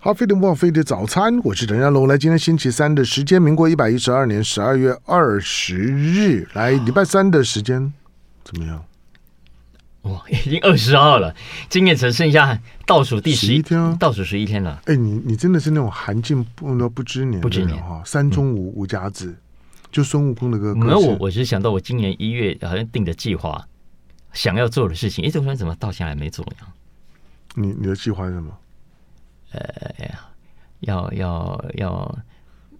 好，飞碟莫飞碟早餐，我是陈家龙。来，今天星期三的时间，民国一百一十二年十二月二十日，来礼拜三的时间怎么样？哇，已经二十号了，今年只剩下倒数第十一天，啊，倒数十一天了。哎，你你真的是那种寒尽不不知年，不知年哈，山中无无甲子，就孙悟空的歌。没有我，我是想到我今年一月好像定的计划，想要做的事情，哎，这突然怎么到现在还没做呀？你你的计划是什么？呃，要要要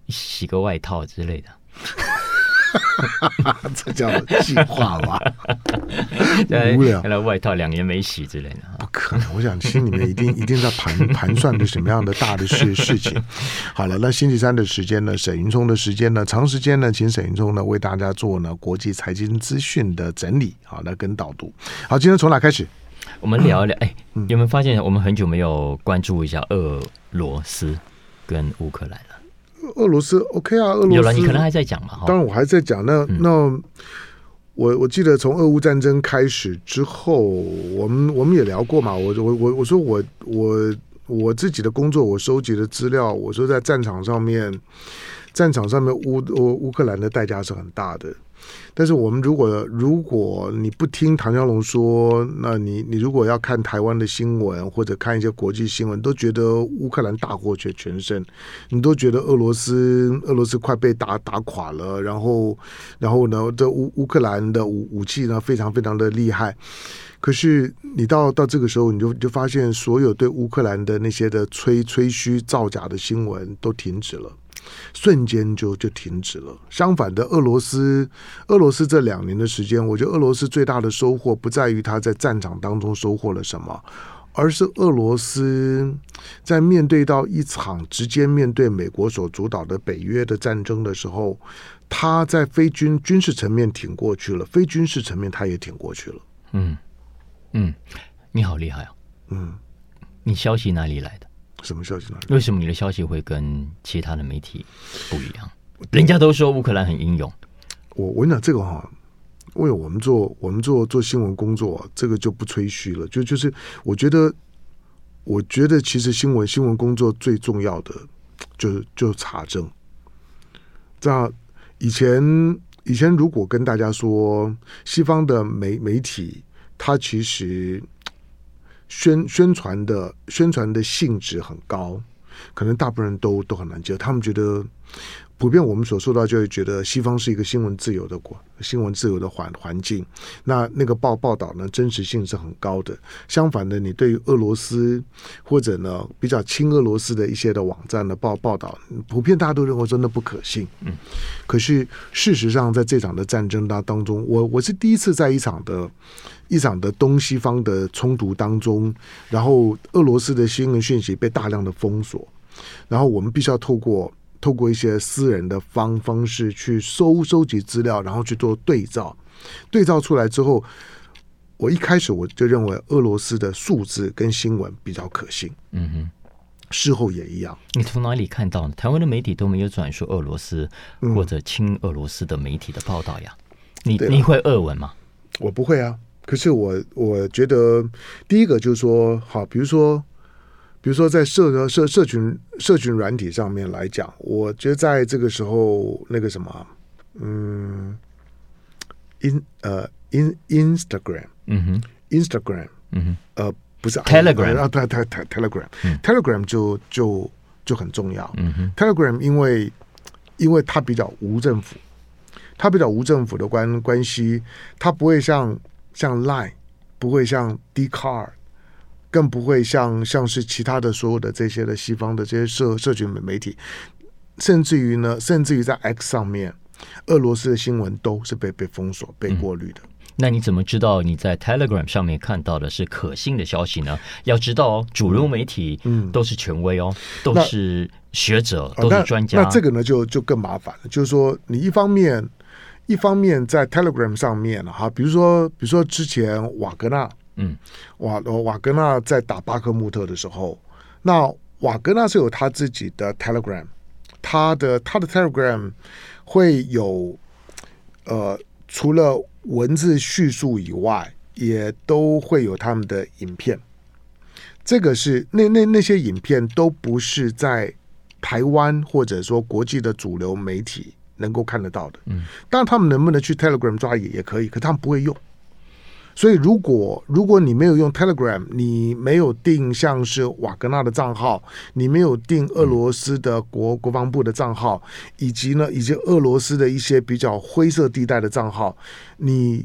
洗个外套之类的，这叫计划吧？无聊，看来外套两年没洗之类的，不可能。我想心里面一定 一定在盘盘算着什么样的大的事事情。好了，那星期三的时间呢？沈云聪的时间呢？长时间呢？请沈云聪呢为大家做呢国际财经资讯的整理，好，那跟导读。好，今天从哪开始？我们聊一聊，哎，有没有发现我们很久没有关注一下俄罗斯跟乌克兰了？俄罗斯 OK 啊，俄罗斯有了，你可能还在讲嘛？当然我还在讲。那、嗯、那我我记得从俄乌战争开始之后，我们我们也聊过嘛。我我我我说我我我自己的工作，我收集的资料，我说在战场上面，战场上面乌乌乌克兰的代价是很大的。但是我们如果如果你不听唐湘龙说，那你你如果要看台湾的新闻或者看一些国际新闻，都觉得乌克兰大获全全胜，你都觉得俄罗斯俄罗斯快被打打垮了，然后然后呢，这乌乌克兰的武武器呢非常非常的厉害。可是你到到这个时候，你就就发现所有对乌克兰的那些的吹吹嘘造假的新闻都停止了。瞬间就就停止了。相反的，俄罗斯，俄罗斯这两年的时间，我觉得俄罗斯最大的收获不在于他在战场当中收获了什么，而是俄罗斯在面对到一场直接面对美国所主导的北约的战争的时候，他在非军军事层面挺过去了，非军事层面他也挺过去了。嗯嗯，你好厉害啊！嗯，你消息哪里来的？什么消息呢？为什么你的消息会跟其他的媒体不一样？人家都说乌克兰很英勇。我我跟你讲这个哈，因为我们做我们做做新闻工作，这个就不吹嘘了。就就是我觉得，我觉得其实新闻新闻工作最重要的就是就是查证。这样以前以前如果跟大家说西方的媒媒体，它其实。宣宣传的宣传的性质很高，可能大部分人都都很难接受。他们觉得，普遍我们所受到就会觉得西方是一个新闻自由的国，新闻自由的环环境。那那个报报道呢，真实性是很高的。相反的，你对于俄罗斯或者呢比较亲俄罗斯的一些的网站的报报道，普遍大家都认为真的不可信。嗯，可是事实上，在这场的战争当当中，我我是第一次在一场的。一场的东西方的冲突当中，然后俄罗斯的新闻讯息被大量的封锁，然后我们必须要透过透过一些私人的方方式去收收集资料，然后去做对照，对照出来之后，我一开始我就认为俄罗斯的数字跟新闻比较可信。嗯哼，事后也一样。你从哪里看到呢？台湾的媒体都没有转述俄罗斯或者亲俄罗斯的媒体的报道呀？嗯、你你会俄文吗？我不会啊。可是我我觉得，第一个就是说，好，比如说，比如说在社社社群社群软体上面来讲，我觉得在这个时候，那个什么，嗯，in 呃 in Instagram，嗯哼，Instagram，嗯哼，呃，不是 Telegram 啊，对对对，Telegram，Telegram 就就就很重要，嗯哼，Telegram 因为因为它比较无政府，它比较无政府的关关系，它不会像。像 Line 不会像 Dcard，更不会像像是其他的所有的这些的西方的这些社社群媒体，甚至于呢，甚至于在 X 上面，俄罗斯的新闻都是被被封锁、被过滤的。嗯。那你怎么知道你在 Telegram 上面看到的是可信的消息呢？要知道哦，主流媒体嗯都是权威哦，嗯、都是学者，都是专家。那这个呢就就更麻烦了，就是说你一方面。一方面在 Telegram 上面哈，比如说，比如说之前瓦格纳，嗯，瓦瓦格纳在打巴克穆特的时候，那瓦格纳是有他自己的 Telegram，他的他的 Telegram 会有呃，除了文字叙述以外，也都会有他们的影片。这个是那那那些影片都不是在台湾或者说国际的主流媒体能够看得到的。嗯，当然他们能不能去 Telegram 抓也也可以，可他们不会用。所以，如果如果你没有用 Telegram，你没有定像是瓦格纳的账号，你没有定俄罗斯的国国防部的账号，以及呢，以及俄罗斯的一些比较灰色地带的账号，你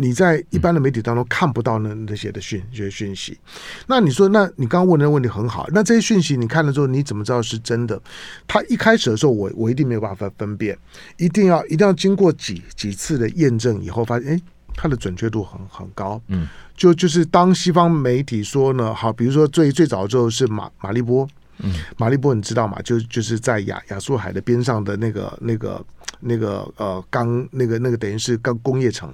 你在一般的媒体当中看不到那那些的讯这些讯息。那你说，那你刚刚问的问题很好，那这些讯息你看了之后，你怎么知道是真的？他一开始的时候，我我一定没有办法分辨，一定要一定要经过几几次的验证以后，发现哎。它的准确度很很高，嗯，就就是当西方媒体说呢，好，比如说最最早的时候是马马利波，嗯，马利波你知道吗？就就是在亚亚速海的边上的那个那个那个呃钢那个那个等于是钢工业城，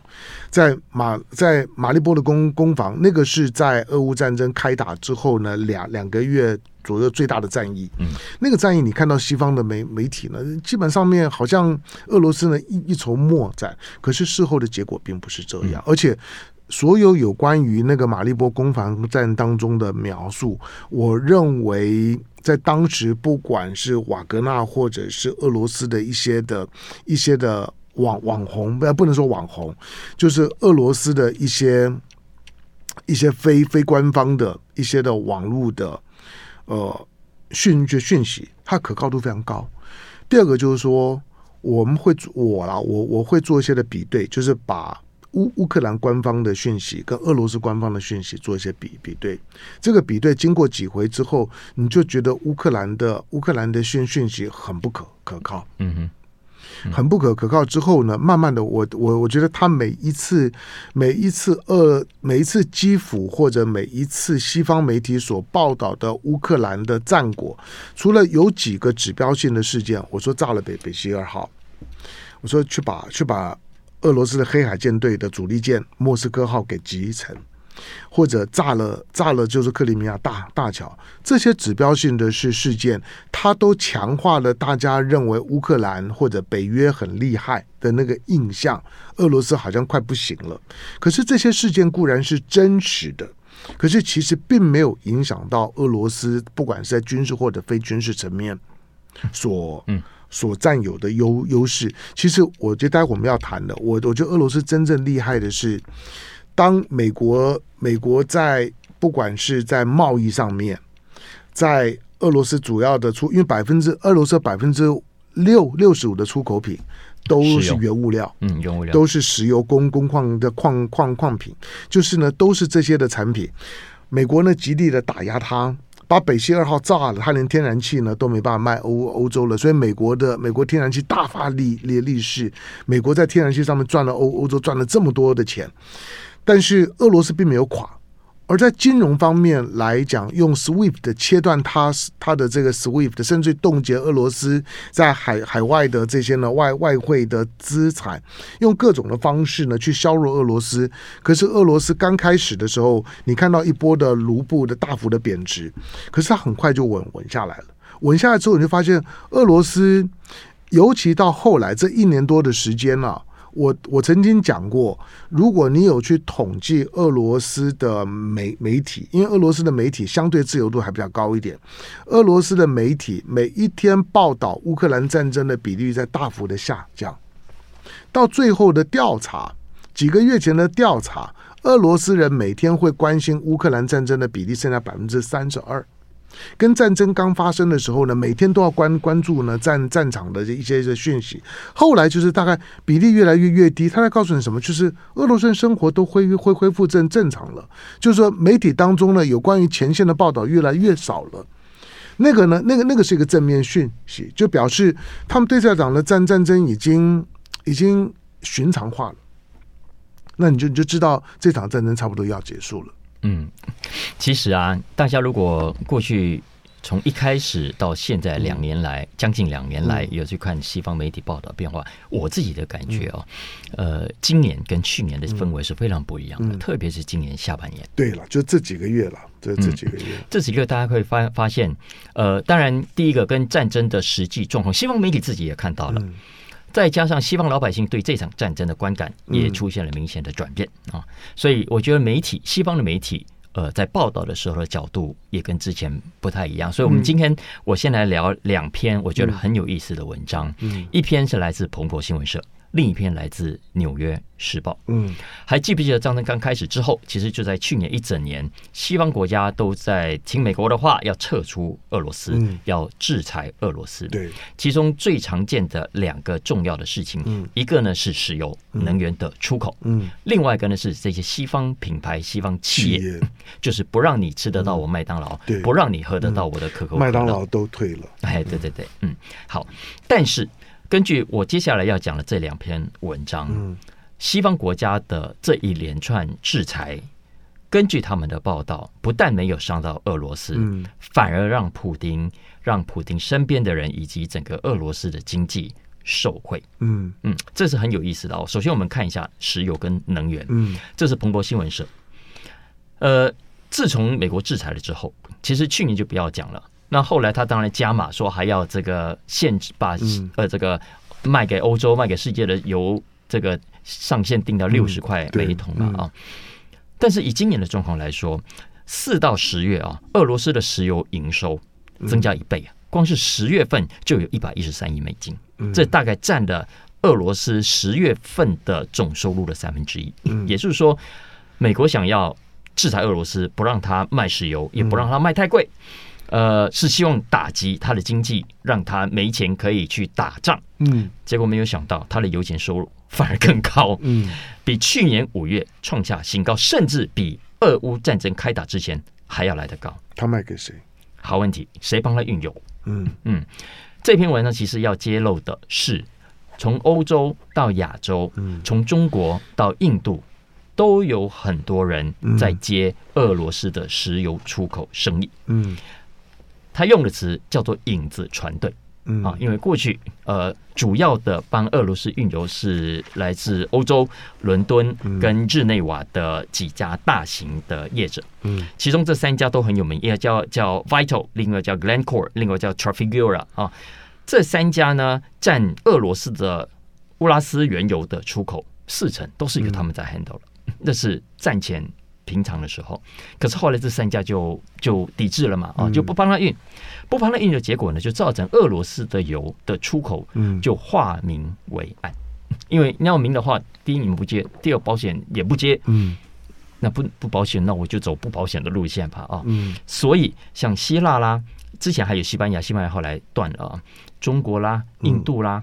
在马在马利波的攻攻防，那个是在俄乌战争开打之后呢两两个月。左右最大的战役，嗯，那个战役你看到西方的媒媒体呢，基本上面好像俄罗斯呢一一筹莫展，可是事后的结果并不是这样，而且所有有关于那个马利波攻防战当中的描述，我认为在当时不管是瓦格纳或者是俄罗斯的一些的一些的网网红，不不能说网红，就是俄罗斯的一些一些非非官方的一些的网络的。呃，讯讯息，它可靠度非常高。第二个就是说，我们会我啦，我我会做一些的比对，就是把乌乌克兰官方的讯息跟俄罗斯官方的讯息做一些比比对。这个比对经过几回之后，你就觉得乌克兰的乌克兰的讯讯息很不可可靠。嗯哼。很不可可靠之后呢，慢慢的我，我我我觉得他每一次每一次呃每一次基辅或者每一次西方媒体所报道的乌克兰的战果，除了有几个指标性的事件，我说炸了北北溪二号，我说去把去把俄罗斯的黑海舰队的主力舰莫斯科号给击沉。或者炸了炸了，就是克里米亚大大桥，这些指标性的是事件，它都强化了大家认为乌克兰或者北约很厉害的那个印象。俄罗斯好像快不行了。可是这些事件固然是真实的，可是其实并没有影响到俄罗斯，不管是在军事或者非军事层面所嗯所占有的优优势。其实我觉得待会我们要谈的，我我觉得俄罗斯真正厉害的是。当美国美国在不管是在贸易上面，在俄罗斯主要的出，因为百分之俄罗斯百分之六六十五的出口品都是原物料，嗯，原物料都是石油、工工矿的矿矿矿品，就是呢都是这些的产品。美国呢极力的打压它，把北溪二号炸了，他连天然气呢都没办法卖欧欧洲了，所以美国的美国天然气大发利利利市，美国在天然气上面赚了欧欧洲赚了这么多的钱。但是俄罗斯并没有垮，而在金融方面来讲，用 SWIFT 切断它它的这个 SWIFT，甚至冻结俄罗斯在海海外的这些呢外外汇的资产，用各种的方式呢去削弱俄罗斯。可是俄罗斯刚开始的时候，你看到一波的卢布的大幅的贬值，可是它很快就稳稳下来了。稳下来之后，你就发现俄罗斯，尤其到后来这一年多的时间了、啊。我我曾经讲过，如果你有去统计俄罗斯的媒媒体，因为俄罗斯的媒体相对自由度还比较高一点，俄罗斯的媒体每一天报道乌克兰战争的比例在大幅的下降，到最后的调查，几个月前的调查，俄罗斯人每天会关心乌克兰战争的比例剩下百分之三十二。跟战争刚发生的时候呢，每天都要关关注呢战战场的一些一些讯息。后来就是大概比例越来越越低，他在告诉你什么？就是俄罗斯生活都恢恢恢复正正常了。就是说媒体当中呢有关于前线的报道越来越少了。那个呢，那个那个是一个正面讯息，就表示他们对战场的战战争已经已经寻常化了。那你就你就知道这场战争差不多要结束了。嗯，其实啊，大家如果过去从一开始到现在两年来，嗯、将近两年来有去看西方媒体报道变化，嗯、我自己的感觉哦，嗯、呃，今年跟去年的氛围是非常不一样的，嗯、特别是今年下半年。对了，就这几个月了，这这几个月，嗯、这几个月大家会发发现，呃，当然第一个跟战争的实际状况，西方媒体自己也看到了。嗯再加上西方老百姓对这场战争的观感也出现了明显的转变啊，所以我觉得媒体西方的媒体呃，在报道的时候的角度也跟之前不太一样。所以，我们今天我先来聊两篇我觉得很有意思的文章。嗯，一篇是来自彭博新闻社。另一篇来自《纽约时报》。嗯，还记不记得战争刚开始之后，其实就在去年一整年，西方国家都在听美国的话，要撤出俄罗斯，嗯、要制裁俄罗斯。对，其中最常见的两个重要的事情，嗯、一个呢是石油能源的出口，嗯，另外一个呢是这些西方品牌、西方企业，企业。就是不让你吃得到我麦当劳，不让你喝得到我的可口可乐，麦当劳都退了。哎，对对对，嗯，好，但是。根据我接下来要讲的这两篇文章，嗯，西方国家的这一连串制裁，根据他们的报道，不但没有伤到俄罗斯，嗯，反而让普丁、让普丁身边的人以及整个俄罗斯的经济受惠。嗯嗯，这是很有意思的哦。首先，我们看一下石油跟能源。嗯，这是彭博新闻社。呃，自从美国制裁了之后，其实去年就不要讲了。那后来他当然加码说还要这个限制，把呃这个卖给欧洲、卖给世界的油这个上限定到六十块每一桶了啊。但是以今年的状况来说，四到十月啊，俄罗斯的石油营收增加一倍啊，光是十月份就有一百一十三亿美金，这大概占了俄罗斯十月份的总收入的三分之一。也就是说，美国想要制裁俄罗斯，不让他卖石油，也不让他卖太贵。呃，是希望打击他的经济，让他没钱可以去打仗。嗯，结果没有想到，他的油钱收入反而更高。嗯，比去年五月创下新高，甚至比俄乌战争开打之前还要来得高。他卖给谁？好问题，谁帮他运油？嗯嗯，这篇文章其实要揭露的是，从欧洲到亚洲，嗯，从中国到印度，都有很多人在接俄罗斯的石油出口生意。嗯。他用的词叫做“影子船队”，啊，因为过去呃，主要的帮俄罗斯运油是来自欧洲伦敦跟日内瓦的几家大型的业者，嗯，其中这三家都很有名，一个叫叫 Vital，另外叫 Glencore，另外叫 Trafigura 啊，这三家呢占俄罗斯的乌拉斯原油的出口四成，都是由他们在 handle 了那是战前。平常的时候，可是后来这三家就就抵制了嘛，啊，就不帮他运，不帮他运的结果呢，就造成俄罗斯的油的出口，就化名为暗，因为你要明的话，第一你们不接，第二保险也不接，嗯，那不不保险，那我就走不保险的路线吧，啊，嗯，所以像希腊啦，之前还有西班牙，西班牙后来断了啊，中国啦，印度啦，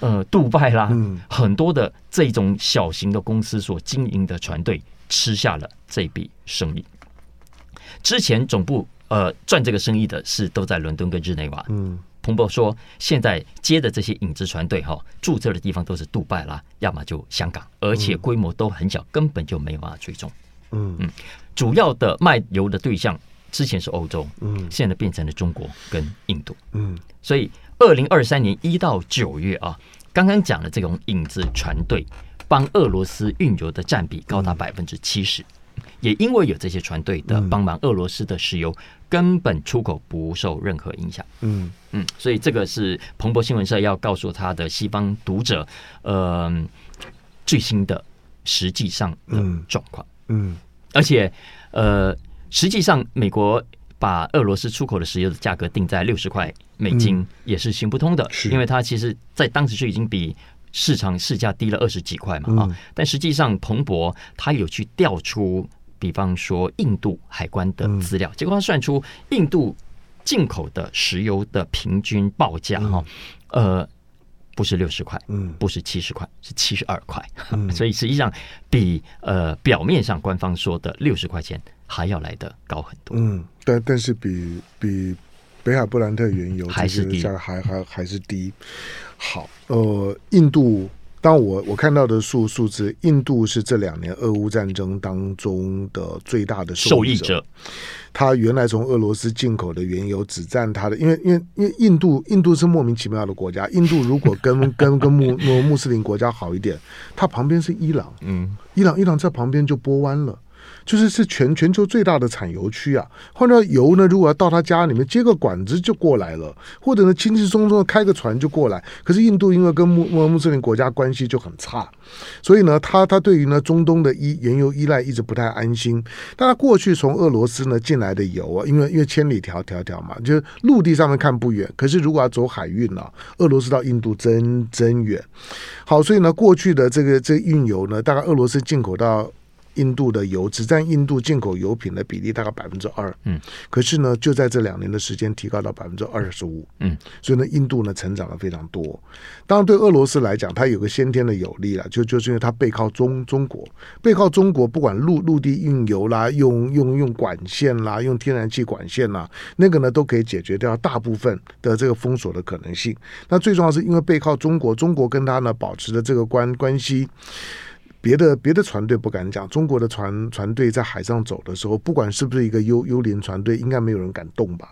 呃，杜拜啦，很多的这种小型的公司所经营的船队。吃下了这笔生意。之前总部呃赚这个生意的是都在伦敦跟日内瓦。嗯，彭博说现在接的这些影子船队哈，注册的地方都是杜拜啦，要么就香港，而且规模都很小，根本就没办法追踪。嗯嗯，主要的卖油的对象之前是欧洲，嗯，现在变成了中国跟印度。嗯，所以二零二三年一到九月啊，刚刚讲的这种影子船队。帮俄罗斯运油的占比高达百分之七十，也因为有这些船队的帮忙，俄罗斯的石油根本出口不受任何影响。嗯。嗯，所以这个是彭博新闻社要告诉他的西方读者，呃，最新的实际上的状况。嗯，而且呃，实际上美国把俄罗斯出口的石油的价格定在六十块美金也是行不通的，因为它其实在当时就已经比。市场市价低了二十几块嘛啊，但实际上彭博他有去调出，比方说印度海关的资料，结果他算出印度进口的石油的平均报价哈，呃，不是六十块，嗯，不是七十块，是七十二块，所以实际上比呃表面上官方说的六十块钱还要来得高很多，嗯，但但是比比。北海布兰特原油还是低，还还还是低。好，呃，印度，当我我看到的数数字，印度是这两年俄乌战争当中的最大的受益者。他原来从俄罗斯进口的原油只占他的，因为因为因为印度印度是莫名其妙的国家。印度如果跟 跟跟穆穆穆斯林国家好一点，它旁边是伊朗，嗯，伊朗伊朗在旁边就波湾了。就是是全全球最大的产油区啊。换到油呢，如果要到他家里面接个管子就过来了，或者呢轻轻松松的开个船就过来。可是印度因为跟穆穆穆斯林国家关系就很差，所以呢，他他对于呢中东的依原油依赖一直不太安心。但他过去从俄罗斯呢进来的油啊，因为因为千里迢迢迢嘛，就是陆地上面看不远，可是如果要走海运啊，俄罗斯到印度真真远。好，所以呢，过去的这个这运油呢，大概俄罗斯进口到。印度的油只占印度进口油品的比例大概百分之二，嗯，可是呢，就在这两年的时间提高到百分之二十五，嗯，所以呢，印度呢成长了非常多。当然，对俄罗斯来讲，它有个先天的有利了，就就是因为它背靠中中国，背靠中国，不管陆陆地运油啦，用用用管线啦，用天然气管线啦，那个呢都可以解决掉大部分的这个封锁的可能性。那最重要是因为背靠中国，中国跟它呢保持的这个关关系。别的别的船队不敢讲，中国的船船队在海上走的时候，不管是不是一个幽幽灵船队，应该没有人敢动吧？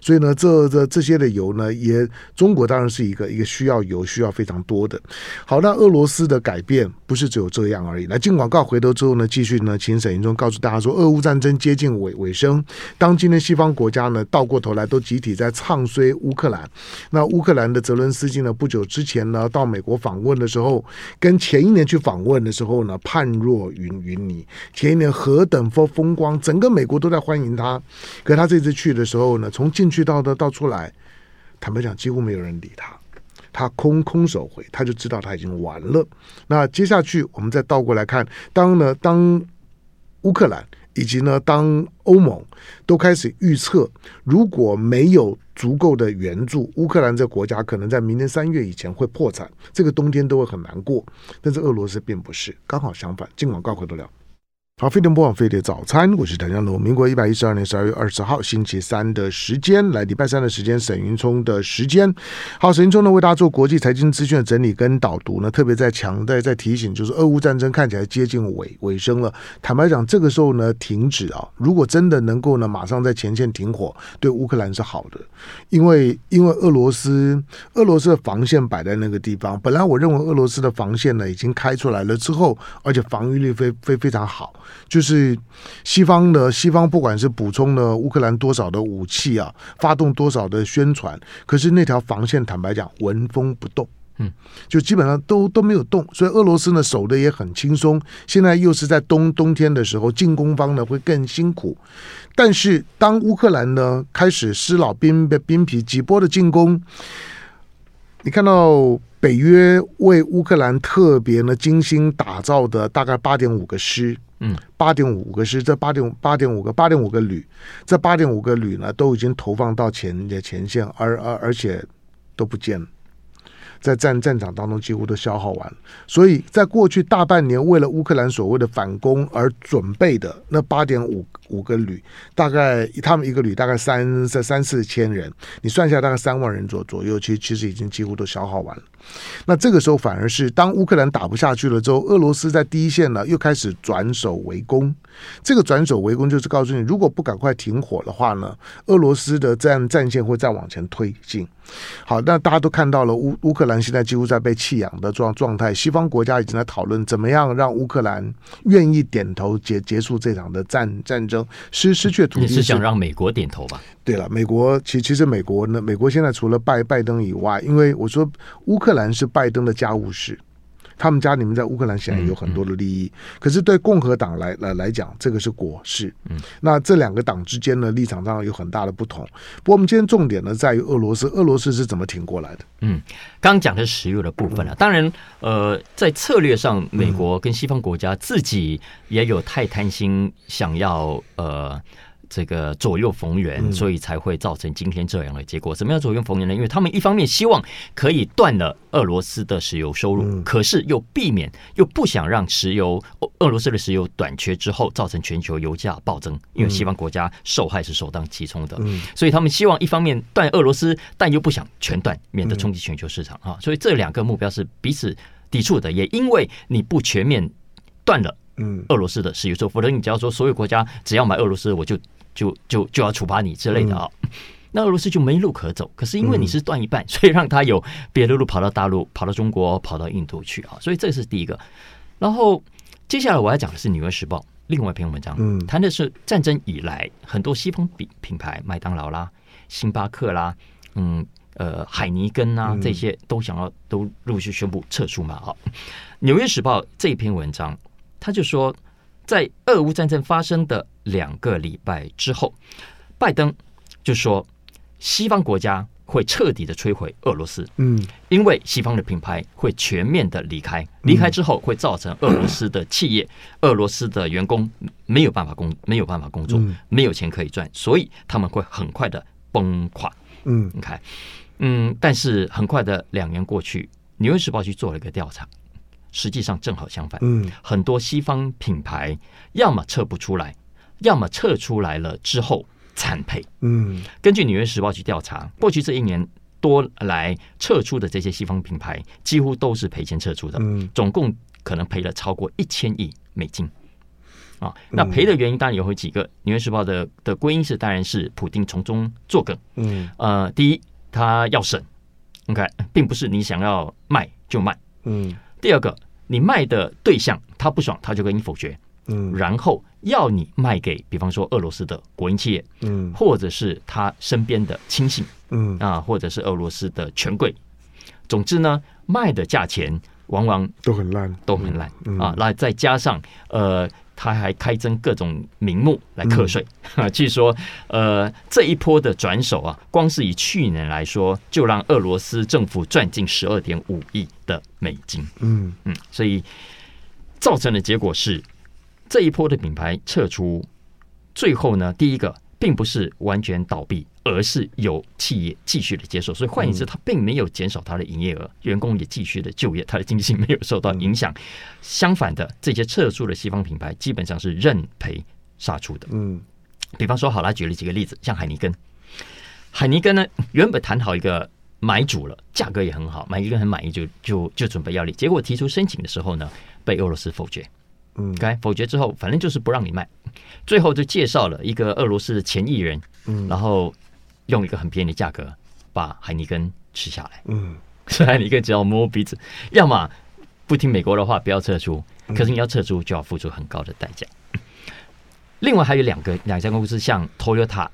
所以呢，这这这些的油呢，也中国当然是一个一个需要油需要非常多的。好，那俄罗斯的改变不是只有这样而已。来进广告回头之后呢，继续呢，请沈云聪告诉大家说，俄乌战争接近尾尾声，当今的西方国家呢倒过头来都集体在唱衰乌克兰。那乌克兰的泽伦斯基呢，不久之前呢到美国访问的时候，跟前一年去访问的时候。后呢，判若云云泥。前一年何等风风光，整个美国都在欢迎他。可他这次去的时候呢，从进去到的到出来，坦白讲，几乎没有人理他。他空空手回，他就知道他已经完了。那接下去我们再倒过来看，当呢，当乌克兰。以及呢，当欧盟都开始预测，如果没有足够的援助，乌克兰这国家可能在明年三月以前会破产，这个冬天都会很难过。但是俄罗斯并不是，刚好相反。尽管告回得了。好，飞碟播放飞碟早餐，我是谭江龙。民国一百一十二年十二月二十号星期三的时间，来礼拜三的时间，沈云聪的时间。好，沈云聪呢为大家做国际财经资讯的整理跟导读呢，特别在强调、在提醒，就是俄乌战争看起来接近尾尾声了。坦白讲，这个时候呢停止啊，如果真的能够呢马上在前线停火，对乌克兰是好的，因为因为俄罗斯俄罗斯的防线摆在那个地方，本来我认为俄罗斯的防线呢已经开出来了之后，而且防御力非非非常好。就是西方的西方，不管是补充了乌克兰多少的武器啊，发动多少的宣传，可是那条防线坦白讲纹风不动，嗯，就基本上都都没有动，所以俄罗斯呢守的也很轻松。现在又是在冬冬天的时候，进攻方呢会更辛苦。但是当乌克兰呢开始施老兵兵皮，几波的进攻，你看到。北约为乌克兰特别呢精心打造的大概八点五个师，嗯，八点五个师，这八点八点五个八点五个旅，这八点五个旅呢都已经投放到前的前线，而而而且都不见了。在战战场当中几乎都消耗完，所以在过去大半年为了乌克兰所谓的反攻而准备的那八点五五个旅，大概他们一个旅大概三三三四千人，你算下大概三万人左左右，其实其实已经几乎都消耗完了。那这个时候反而是当乌克兰打不下去了之后，俄罗斯在第一线呢又开始转守为攻。这个转守为攻就是告诉你，如果不赶快停火的话呢，俄罗斯的战战线会再往前推进。好，那大家都看到了乌乌克兰现在几乎在被弃养的状状态，西方国家已经在讨论怎么样让乌克兰愿意点头结结束这场的战战争，失 失去土地。你是想让美国点头吧？对了，美国其其实美国呢，美国现在除了拜拜登以外，因为我说乌克兰是拜登的家务事。他们家里面在乌克兰显然有很多的利益，可是对共和党来来来讲，这个是国事。嗯，那这两个党之间呢，立场上有很大的不同。不过我们今天重点呢，在于俄罗斯，俄罗斯是怎么挺过来的？嗯，刚讲的是石油的部分啊，当然，呃，在策略上，美国跟西方国家自己也有太贪心，想要呃。这个左右逢源，所以才会造成今天这样的结果。怎么样左右逢源呢？因为他们一方面希望可以断了俄罗斯的石油收入，可是又避免又不想让石油俄罗斯的石油短缺之后造成全球油价暴增，因为西方国家受害是首当其冲的。所以他们希望一方面断俄罗斯，但又不想全断，免得冲击全球市场啊。所以这两个目标是彼此抵触的。也因为你不全面断了。嗯，俄罗斯的石油收，否则你只要说所有国家只要买俄罗斯，我就就就就要处罚你之类的啊、哦，嗯、那俄罗斯就没路可走。可是因为你是断一半，嗯、所以让他有别的路跑到大陆、跑到中国、跑到印度去啊。所以这是第一个。然后接下来我要讲的是《纽约时报》另外一篇文章，嗯，谈的是战争以来很多西方品品牌，麦当劳啦、星巴克啦，嗯，呃，海尼根啊，这些都想要都陆续宣布撤出嘛。啊，《纽约时报》这一篇文章，他就说，在俄乌战争发生的两个礼拜之后，拜登就说西方国家。会彻底的摧毁俄罗斯，嗯，因为西方的品牌会全面的离开，离开之后会造成俄罗斯的企业、俄罗斯的员工没有办法工，没有办法工作，没有钱可以赚，所以他们会很快的崩垮。嗯，你看，嗯，但是很快的两年过去，《纽约时报》去做了一个调查，实际上正好相反，嗯，很多西方品牌要么撤不出来，要么撤出来了之后。惨赔。嗯，根据《纽约时报》去调查，过去这一年多来撤出的这些西方品牌，几乎都是赔钱撤出的。嗯，总共可能赔了超过一千亿美金。啊，那赔的原因当然有几个，《纽约时报》的的归因是，当然是普丁从中作梗。嗯，呃，第一，他要省，OK，并不是你想要卖就卖。嗯，第二个，你卖的对象他不爽，他就跟你否决。嗯，然后要你卖给，比方说俄罗斯的国营企业，嗯，或者是他身边的亲信，嗯啊，或者是俄罗斯的权贵。总之呢，卖的价钱往往都很烂，都很烂、嗯、啊。那再加上呃，他还开征各种名目来课税。据说呃，这一波的转手啊，光是以去年来说，就让俄罗斯政府赚进十二点五亿的美金。嗯嗯，所以造成的结果是。这一波的品牌撤出，最后呢，第一个并不是完全倒闭，而是有企业继续的接受。所以换言之，它并没有减少它的营业额，员工也继续的就业，它的经济性没有受到影响。相反的，这些撤出的西方品牌基本上是认赔杀出的。嗯，比方说，好啦，举了几个例子，像海尼根，海尼根呢，原本谈好一个买主了，价格也很好，买一个很满意就，就就就准备要离，结果提出申请的时候呢，被俄罗斯否决。嗯，该否决之后，反正就是不让你卖。最后就介绍了一个俄罗斯的前艺人，嗯，然后用一个很便宜的价格把海尼根吃下来。嗯，所以海尼根只要摸鼻子，要么不听美国的话，不要撤出。可是你要撤出，就要付出很高的代价。另外还有两个两家公司，像 Toyota、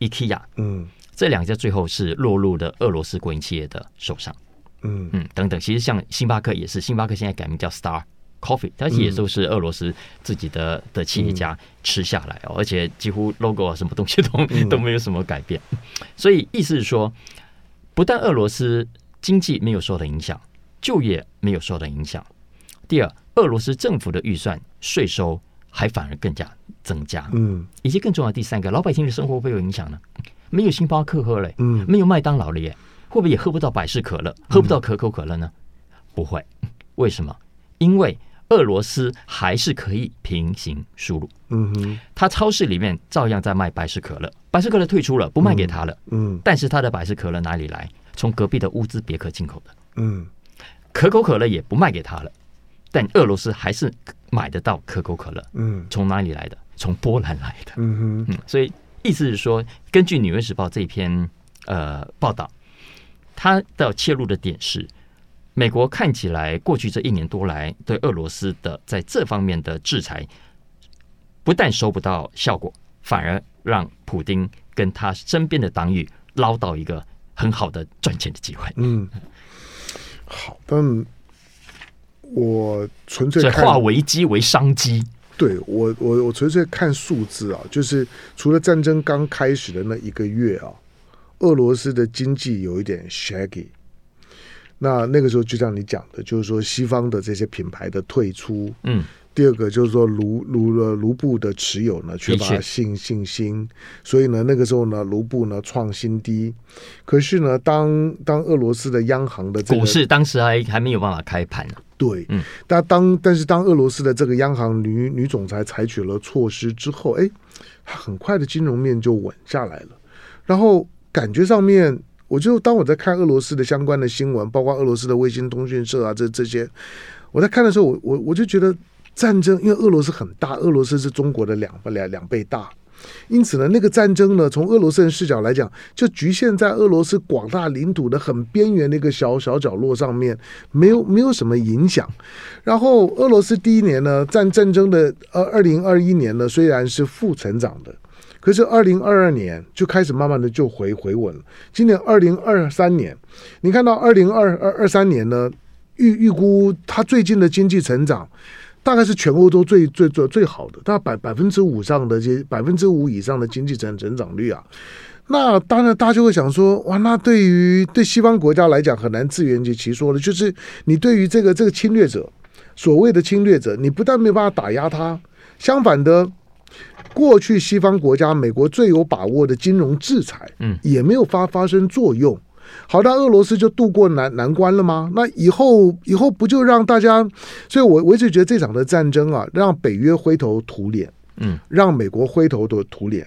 IKEA，嗯，这两家最后是落入了俄罗斯国营企业的手上。嗯嗯，等等，其实像星巴克也是，星巴克现在改名叫 Star。Coffee，它也都是俄罗斯自己的的企业家吃下来哦，而且几乎 logo 啊什么东西都 都没有什么改变，所以意思是说，不但俄罗斯经济没有受到影响，就业没有受到影响。第二，俄罗斯政府的预算税收还反而更加增加，嗯，以及更重要的第三个，老百姓的生活会有影响呢？没有星巴克喝了，嗯，没有麦当劳了耶，会不会也喝不到百事可乐，喝不到可口可乐呢？不会，为什么？因为俄罗斯还是可以平行输入，嗯哼，他超市里面照样在卖百事可乐，百事可乐退出了，不卖给他了，嗯，但是他的百事可乐哪里来？从隔壁的乌兹别克进口的，嗯，可口可乐也不卖给他了，但俄罗斯还是买得到可口可乐，嗯，从哪里来的？从波兰来的，嗯哼，嗯，所以意思是说，根据《纽约时报》这篇呃报道，他的切入的点是。美国看起来过去这一年多来对俄罗斯的在这方面的制裁，不但收不到效果，反而让普丁跟他身边的党羽捞到一个很好的赚钱的机会。嗯，好，但我纯粹化危机为商机。对我，我我纯粹看数字啊，就是除了战争刚开始的那一个月啊，俄罗斯的经济有一点 shaggy。那那个时候就像你讲的，就是说西方的这些品牌的退出，嗯，第二个就是说卢卢的卢布的持有呢缺乏信信心，所以呢那个时候呢卢布呢创新低，可是呢当当俄罗斯的央行的、这个、股市当时还还没有办法开盘呢、啊，对，嗯，但当但是当俄罗斯的这个央行女女总裁采取了措施之后，哎，很快的金融面就稳下来了，然后感觉上面。我就当我在看俄罗斯的相关的新闻，包括俄罗斯的卫星通讯社啊，这这些，我在看的时候，我我我就觉得战争，因为俄罗斯很大，俄罗斯是中国的两两两倍大，因此呢，那个战争呢，从俄罗斯人视角来讲，就局限在俄罗斯广大领土的很边缘的一个小小角落上面，没有没有什么影响。然后俄罗斯第一年呢，战战争的呃二零二一年呢，虽然是负成长的，可是二零二二年就开始慢慢的就回回稳了。今年二零二三年，你看到二零二二二三年呢，预预估它最近的经济成长。大概是全欧洲最最最最好的，大概百百分之五上的这百分之五以上的经济增增长率啊，那当然大家就会想说，哇，那对于对西方国家来讲很难自圆其说了，就是你对于这个这个侵略者，所谓的侵略者，你不但没有办法打压他，相反的，过去西方国家美国最有把握的金融制裁，嗯，也没有发发生作用。好，那俄罗斯就渡过难难关了吗？那以后以后不就让大家？所以我我一直觉得这场的战争啊，让北约灰头土脸，嗯，让美国灰头的土脸。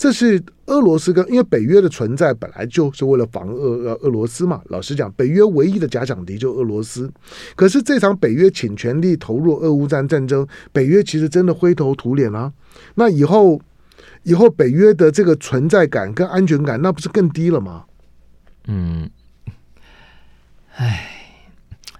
这是俄罗斯跟因为北约的存在本来就是为了防俄俄罗斯嘛。老实讲，北约唯一的假想敌就俄罗斯。可是这场北约倾全力投入俄乌战战争，北约其实真的灰头土脸啊。那以后以后北约的这个存在感跟安全感，那不是更低了吗？嗯，哎，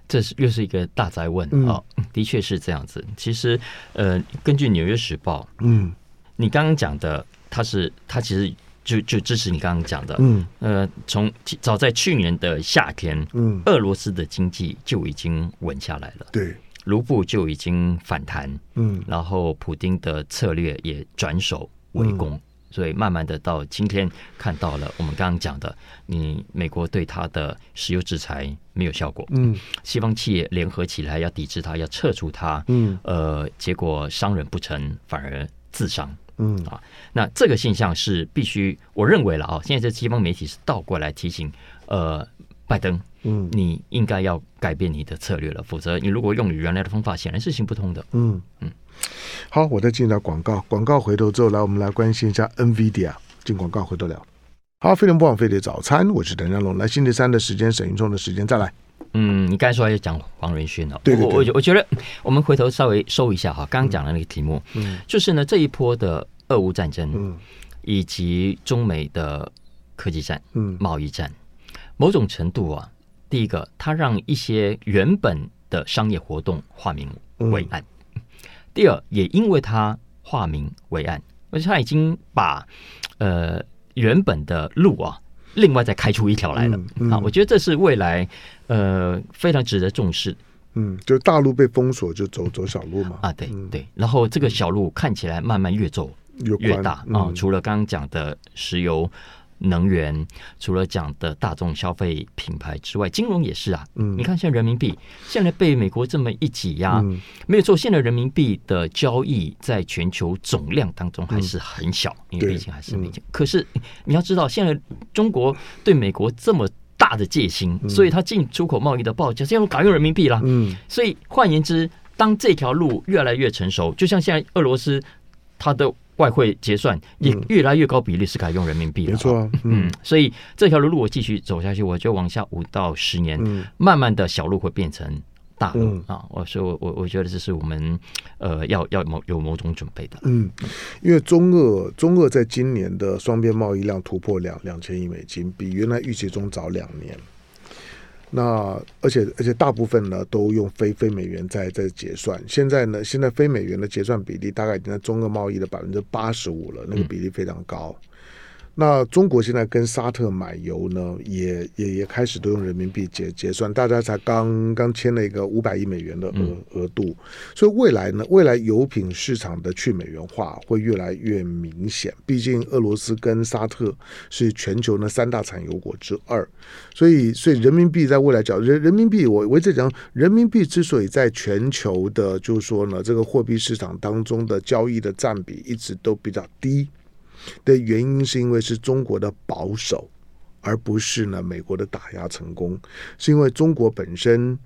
这是又是一个大哉问啊！嗯、的确是这样子。其实，呃，根据《纽约时报》，嗯，你刚刚讲的，他是他其实就就支持你刚刚讲的，嗯，呃，从早在去年的夏天，嗯，俄罗斯的经济就已经稳下来了，对，卢布就已经反弹，嗯，然后普丁的策略也转手为攻。嗯。所以慢慢的到今天看到了我们刚刚讲的，你美国对他的石油制裁没有效果，嗯，西方企业联合起来要抵制他，要撤出他，嗯，呃，结果商人不成反而自伤，嗯啊，那这个现象是必须，我认为了啊，现在这西方媒体是倒过来提醒，呃，拜登，嗯，你应该要改变你的策略了，否则你如果用你原来的方法，显然是行不通的，嗯嗯。好，我再进到广告。广告回头之后，来我们来关心一下 NVIDIA。进广告回头聊。好，非常不枉费的早餐，我是邓家龙。来星期三的时间，沈云聪的时间再来。嗯，你刚才说要讲黄仁勋哦，对对对，我我我觉得我们回头稍微收一下哈，刚刚讲的那个题目，嗯，就是呢这一波的俄乌战争，嗯，以及中美的科技战，嗯，贸易战，某种程度啊，第一个，它让一些原本的商业活动化名为暗。嗯第二，也因为它化名为暗，而且它已经把呃原本的路啊，另外再开出一条来了。啊、我觉得这是未来呃非常值得重视。嗯，就大陆被封锁，就走走小路嘛。啊，对对。然后这个小路看起来慢慢越走越大啊、嗯。除了刚刚讲的石油。能源除了讲的大众消费品牌之外，金融也是啊。嗯，你看现在人民币现在被美国这么一挤压，嗯，没有错。现在人民币的交易在全球总量当中还是很小，嗯，因为毕竟还是美金。可是你要知道，现在中国对美国这么大的戒心，嗯，所以它进出口贸易的报价现在改用人民币啦。嗯，所以换言之，当这条路越来越成熟，就像现在俄罗斯它的。外汇结算也越来越高比例是改用人民币了，没错，嗯，所以这条路如果继续走下去，我就往下五到十年，慢慢的小路会变成大路啊。我所以我我我觉得这是我们呃要要某有某种准备的，嗯，因为中俄中俄在今年的双边贸易量突破两两千亿美金，比原来预期中早两年。那而且而且大部分呢都用非非美元在在结算，现在呢现在非美元的结算比例大概已经在中俄贸易的百分之八十五了，那个比例非常高。那中国现在跟沙特买油呢，也也也开始都用人民币结结算，大家才刚刚签了一个五百亿美元的额额度，所以未来呢，未来油品市场的去美元化会越来越明显。毕竟俄罗斯跟沙特是全球的三大产油国之二，所以所以人民币在未来讲人人民币，我我一直讲人民币之所以在全球的，就是说呢，这个货币市场当中的交易的占比一直都比较低。的原因是因为是中国的保守，而不是呢美国的打压成功。是因为中国本身，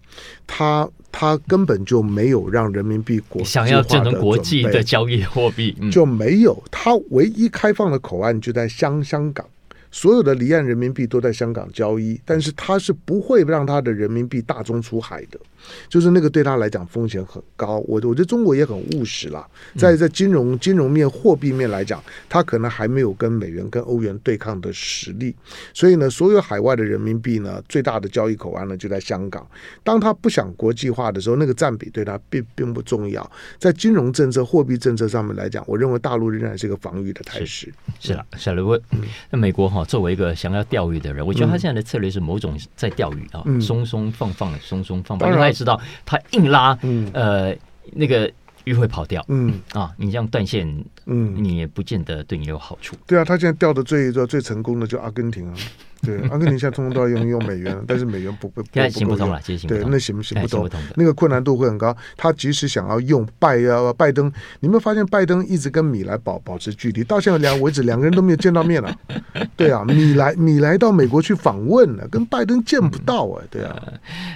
它它根本就没有让人民币国想要变成国际的交易货币，就没有。它唯一开放的口岸就在香香港，所有的离岸人民币都在香港交易，但是它是不会让它的人民币大宗出海的。就是那个对他来讲风险很高。我我觉得中国也很务实了，在在金融金融面、货币面来讲，他可能还没有跟美元、跟欧元对抗的实力。所以呢，所有海外的人民币呢，最大的交易口岸呢就在香港。当他不想国际化的时候，那个占比对他并并不重要。在金融政策、货币政策上面来讲，我认为大陆仍然是一个防御的态势。是是了，小刘问，那美国哈作为一个想要钓鱼的人，我觉得他现在的策略是某种在钓鱼啊，松松放放的，松松放放，知道他硬拉，呃，那个鱼会跑掉，嗯。啊，你这样断线，嗯，你也不见得对你有好处。对啊，他现在钓的最最成功的就阿根廷啊。对，阿根廷现在通通都要用用美元，但是美元不不，现在行不通了，其实行不通。对，那行不行不通，那个困难度会很高。他即使想要用拜啊拜登，你有没有发现拜登一直跟米莱保保持距离？到现在两为止，两个人都没有见到面了。对啊，米莱米莱到美国去访问了，跟拜登见不到啊。对啊，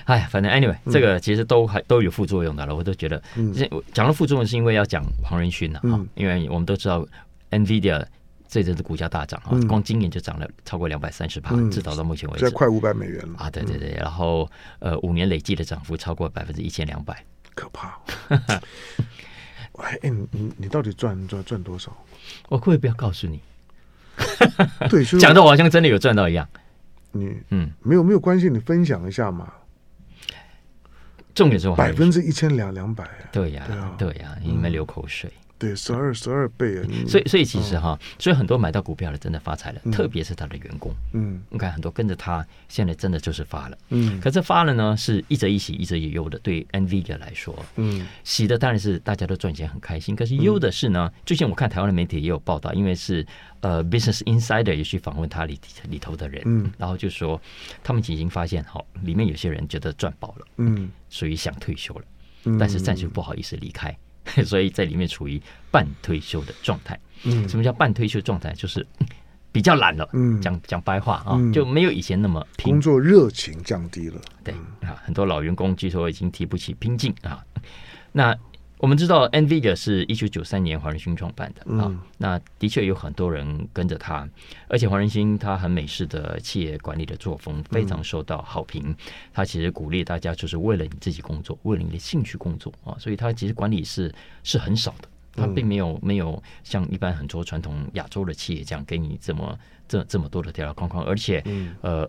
哎，反正 anyway，这个其实都还都有副作用的了。我都觉得，讲了副作用是因为要讲黄仁勋了啊，因为我们都知道 NVIDIA。这阵子股价大涨啊，光今年就涨了超过两百三十趴，至少到目前为止，快五百美元了啊！对对对，然后呃，五年累计的涨幅超过百分之一千两百，可怕！哎，你你你到底赚赚赚多少？我可不可以不要告诉你？对，讲的我好像真的有赚到一样。你嗯，没有没有关系，你分享一下嘛。重点是百分之一千两两百，对呀对呀，你们流口水。对，十二十二倍啊！所以所以其实哈，所以很多买到股票的真的发财了，特别是他的员工。嗯，你看很多跟着他，现在真的就是发了。嗯，可是发了呢，是一则一喜，一则一忧的。对 NVIDIA 来说，嗯，喜的当然是大家都赚钱很开心，可是忧的是呢，最近我看台湾的媒体也有报道，因为是呃 Business Insider 也去访问他里里头的人，嗯，然后就说他们已经发现，好，里面有些人觉得赚饱了，嗯，所以想退休了，但是暂时不好意思离开。所以在里面处于半退休的状态。嗯，什么叫半退休状态？就是 比较懒了。嗯，讲讲白话啊，就没有以前那么拼，工作热情降低了。对啊，很多老员工据说已经提不起拼劲啊。那。我们知道，NVIDIA 是一九九三年黄仁勋创办的啊、嗯。那的确有很多人跟着他，而且黄仁勋他很美式的企业管理的作风非常受到好评。嗯、他其实鼓励大家就是为了你自己工作，为了你的兴趣工作啊。所以他其实管理是是很少的，他并没有没有像一般很多传统亚洲的企业这样给你这么。这这么多的条条框框，而且，嗯、呃，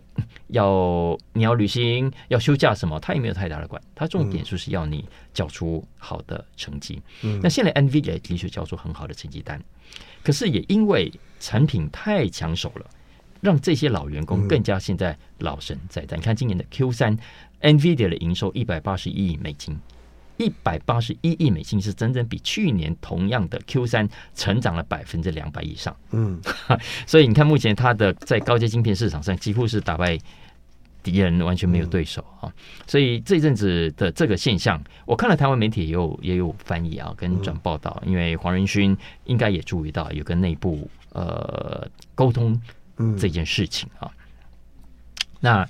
要你要旅行要休假什么，他也没有太大的管。他重点就是要你交出好的成绩。嗯、那现在 NVIDIA 的确交出很好的成绩单，可是也因为产品太抢手了，让这些老员工更加现在老神在在。你看今年的 Q 三，NVIDIA 的营收一百八十一亿美金。一百八十一亿美金是整整比去年同样的 Q 三成长了百分之两百以上。嗯，所以你看，目前它的在高阶晶片市场上几乎是打败敌人，完全没有对手啊。所以这阵子的这个现象，我看了台湾媒体也有也有翻译啊，跟转报道，因为黄仁勋应该也注意到有跟内部呃沟通这件事情啊。那。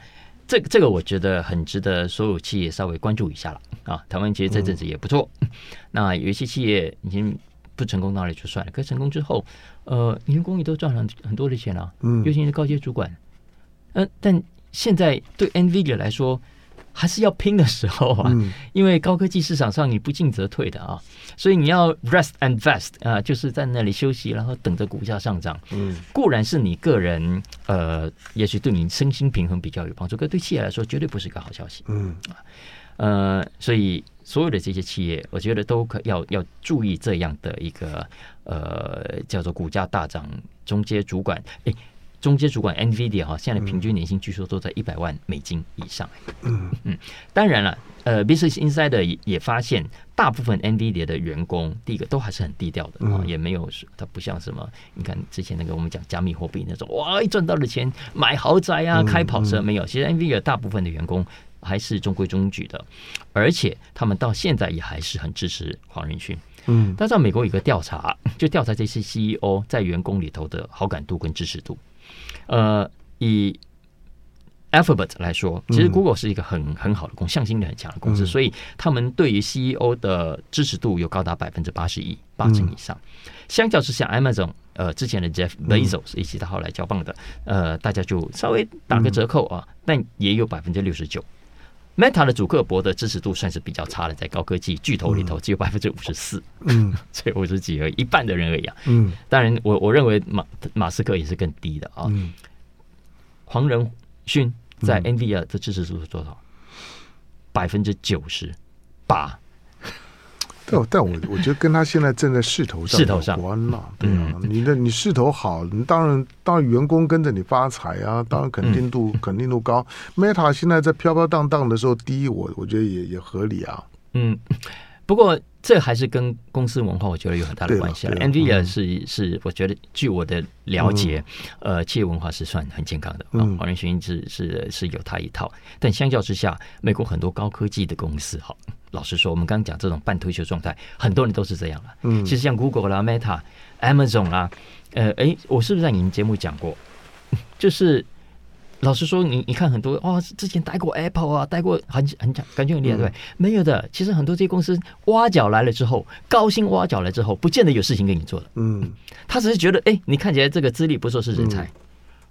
这这个我觉得很值得所有企业稍微关注一下了啊！台湾其实这阵子也不错，嗯、那有一些企业已经不成功那里就算了，可成功之后，呃，员工也都赚了很很多的钱了，嗯，尤其是高阶主管，嗯、呃，但现在对 NVIDIA 来说。还是要拼的时候啊，因为高科技市场上你不进则退的啊，所以你要 rest and vest 啊，就是在那里休息，然后等着股价上涨。嗯，固然是你个人呃，也许对你身心平衡比较有帮助，可对企业来说绝对不是一个好消息。嗯啊，呃，所以所有的这些企业，我觉得都可要要注意这样的一个呃，叫做股价大涨，中阶主管诶。中阶主管 NVIDIA 哈，现在平均年薪据说都在一百万美金以上。嗯嗯，当然了，呃，Business Insider 也发现，大部分 NVIDIA 的员工，第一个都还是很低调的啊，也没有，他不像什么，你看之前那个我们讲加密货币那种，哇，一赚到了钱买豪宅啊，开跑车没有。其实 NVIDIA 大部分的员工还是中规中矩的，而且他们到现在也还是很支持黄仁勋。嗯，但在美国有个调查，就调查这些 CEO 在员工里头的好感度跟支持度。呃，以 Alphabet 来说，其实 Google 是一个很很好的公，向心力很强的公司，嗯、所以他们对于 CEO 的支持度有高达百分之八十一，八成以上。嗯、相较之下，Amazon 呃之前的 Jeff Bezos 以及他后来交棒的，呃，大家就稍微打个折扣啊，嗯、但也有百分之六十九。Meta 的主克伯的支持度算是比较差的，在高科技巨头里头只有百分之五十四，嗯，只有五十几而已，一半的人而已啊。嗯，当然我我认为马马斯克也是更低的啊。嗯，黄仁勋在 NVIDIA 的支持度是多少？百分之九十八。但但我我觉得跟他现在正在势头上势头上关了，对啊，你的你势头好，你当然当然员工跟着你发财啊，当然肯定度 肯定度高。Meta 现在在飘飘荡荡的时候低，我我觉得也也合理啊。嗯，不过这还是跟公司文化我觉得有很大的关系。NVIDIA 是是，我觉得据我的了解，呃，企业文化是算很健康的。嗯黄仁勋是是是有他一套，但相较之下，美国很多高科技的公司哈。老实说，我们刚刚讲这种半退休状态，很多人都是这样了。嗯，其实像 Google 啦、Meta、Amazon 啦，呃，哎，我是不是在你们节目讲过？就是老实说，你你看很多哇、哦，之前待过 Apple 啊，待过很很讲，感觉很厉害，对、嗯、没有的，其实很多这些公司挖角来了之后，高薪挖角来之后，不见得有事情给你做的。嗯，他只是觉得，哎，你看起来这个资历不错，是人才。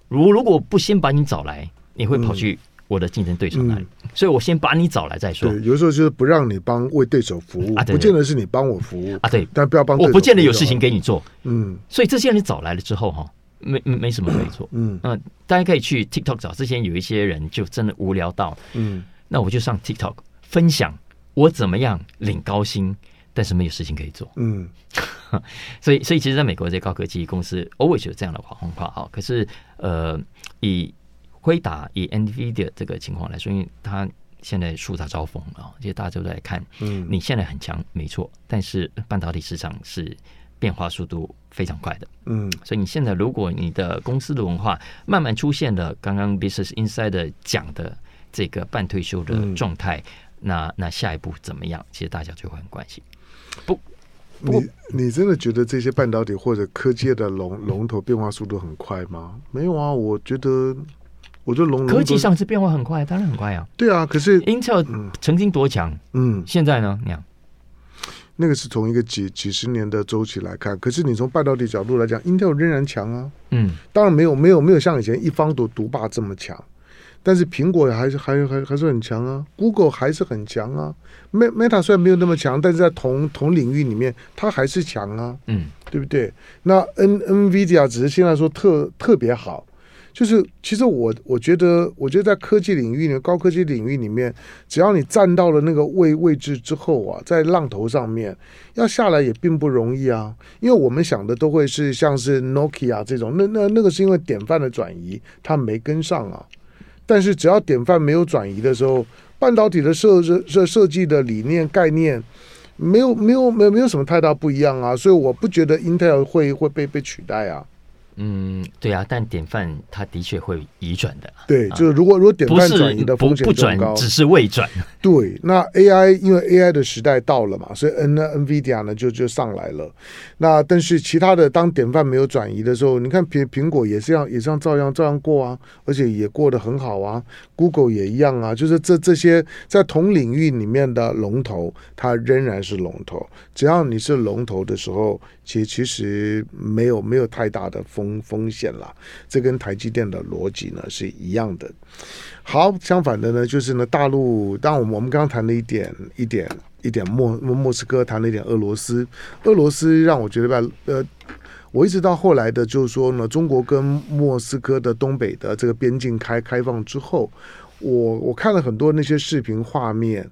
如、嗯、如果不先把你找来，你会跑去。我的竞争对手那里，所以我先把你找来再说。对，有时候就是不让你帮为对手服务啊，不见得是你帮我服务啊，对，但不要帮。我不见得有事情给你做，嗯，所以这些人找来了之后哈，没没什么可以做，嗯。嗯，大家可以去 TikTok 找，之前有一些人就真的无聊到，嗯，那我就上 TikTok 分享我怎么样领高薪，但是没有事情可以做，嗯，所以所以其实在美国这些高科技公司 always 有这样的话话哈，可是呃以。辉达以 NVIDIA 这个情况来说，因为它现在树大招风啊，其实大家都在看。嗯，你现在很强，没错，但是半导体市场是变化速度非常快的。嗯，所以你现在如果你的公司的文化慢慢出现了刚刚 Business Insider 讲的这个半退休的状态，嗯、那那下一步怎么样？其实大家就会很关心。不，不你你真的觉得这些半导体或者科技的龙龙头变化速度很快吗？没有啊，我觉得。我觉得龙科技上是变化很快，当然很快啊。对啊，可是 Intel 曾经多强，嗯，现在呢？那样，那个是从一个几几十年的周期来看。可是你从半导体角度来讲，Intel 仍然强啊。嗯，当然没有没有没有像以前一方独独霸这么强，但是苹果还是还还还是很强啊，Google 还是很强啊。Meta 虽然没有那么强，但是在同同领域里面，它还是强啊。嗯，对不对？那 N NVIDIA 只是现在说特特别好。就是，其实我我觉得，我觉得在科技领域里，高科技领域里面，只要你站到了那个位位置之后啊，在浪头上面，要下来也并不容易啊。因为我们想的都会是像是 Nokia 这种，那那那个是因为典范的转移，它没跟上啊。但是只要典范没有转移的时候，半导体的设设设设计的理念概念，没有没有没有没有什么太大不一样啊。所以我不觉得 Intel 会会被被取代啊。嗯，对啊，但典范它的确会移转的。对，就是如果如果典范转移的风险不转，只是未转。对，那 AI 因为 AI 的时代到了嘛，所以 N NVIDIA 呢就就上来了。那但是其他的当典范没有转移的时候，你看苹苹果也是这样，也是样照样照样过啊，而且也过得很好啊。Google 也一样啊，就是这这些在同领域里面的龙头，它仍然是龙头。只要你是龙头的时候，其实其实没有没有太大的风风风险了，这跟台积电的逻辑呢是一样的。好，相反的呢，就是呢，大陆，当我们我们刚刚谈了一点一点一点莫莫斯科，谈了一点俄罗斯，俄罗斯让我觉得吧，呃，我一直到后来的，就是说呢，中国跟莫斯科的东北的这个边境开开放之后，我我看了很多那些视频画面，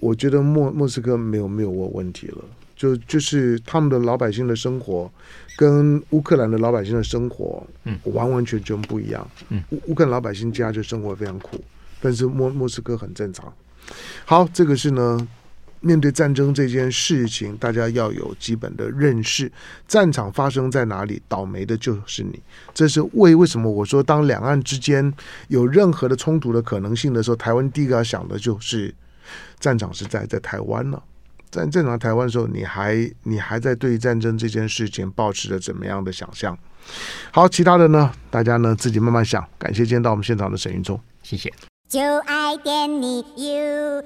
我觉得莫莫斯科没有没有问问题了。就就是他们的老百姓的生活，跟乌克兰的老百姓的生活，嗯，完完全全不一样。嗯，乌乌克兰老百姓家就生活非常苦，但是莫莫斯科很正常。好，这个是呢，面对战争这件事情，大家要有基本的认识。战场发生在哪里，倒霉的就是你。这是为为什么我说，当两岸之间有任何的冲突的可能性的时候，台湾第一个要想的就是战场是在在台湾呢。在正常台湾的时候，你还你还在对战争这件事情保持着怎么样的想象？好，其他的呢，大家呢自己慢慢想。感谢今天到我们现场的沈云聪，谢谢。就爱点你 UFO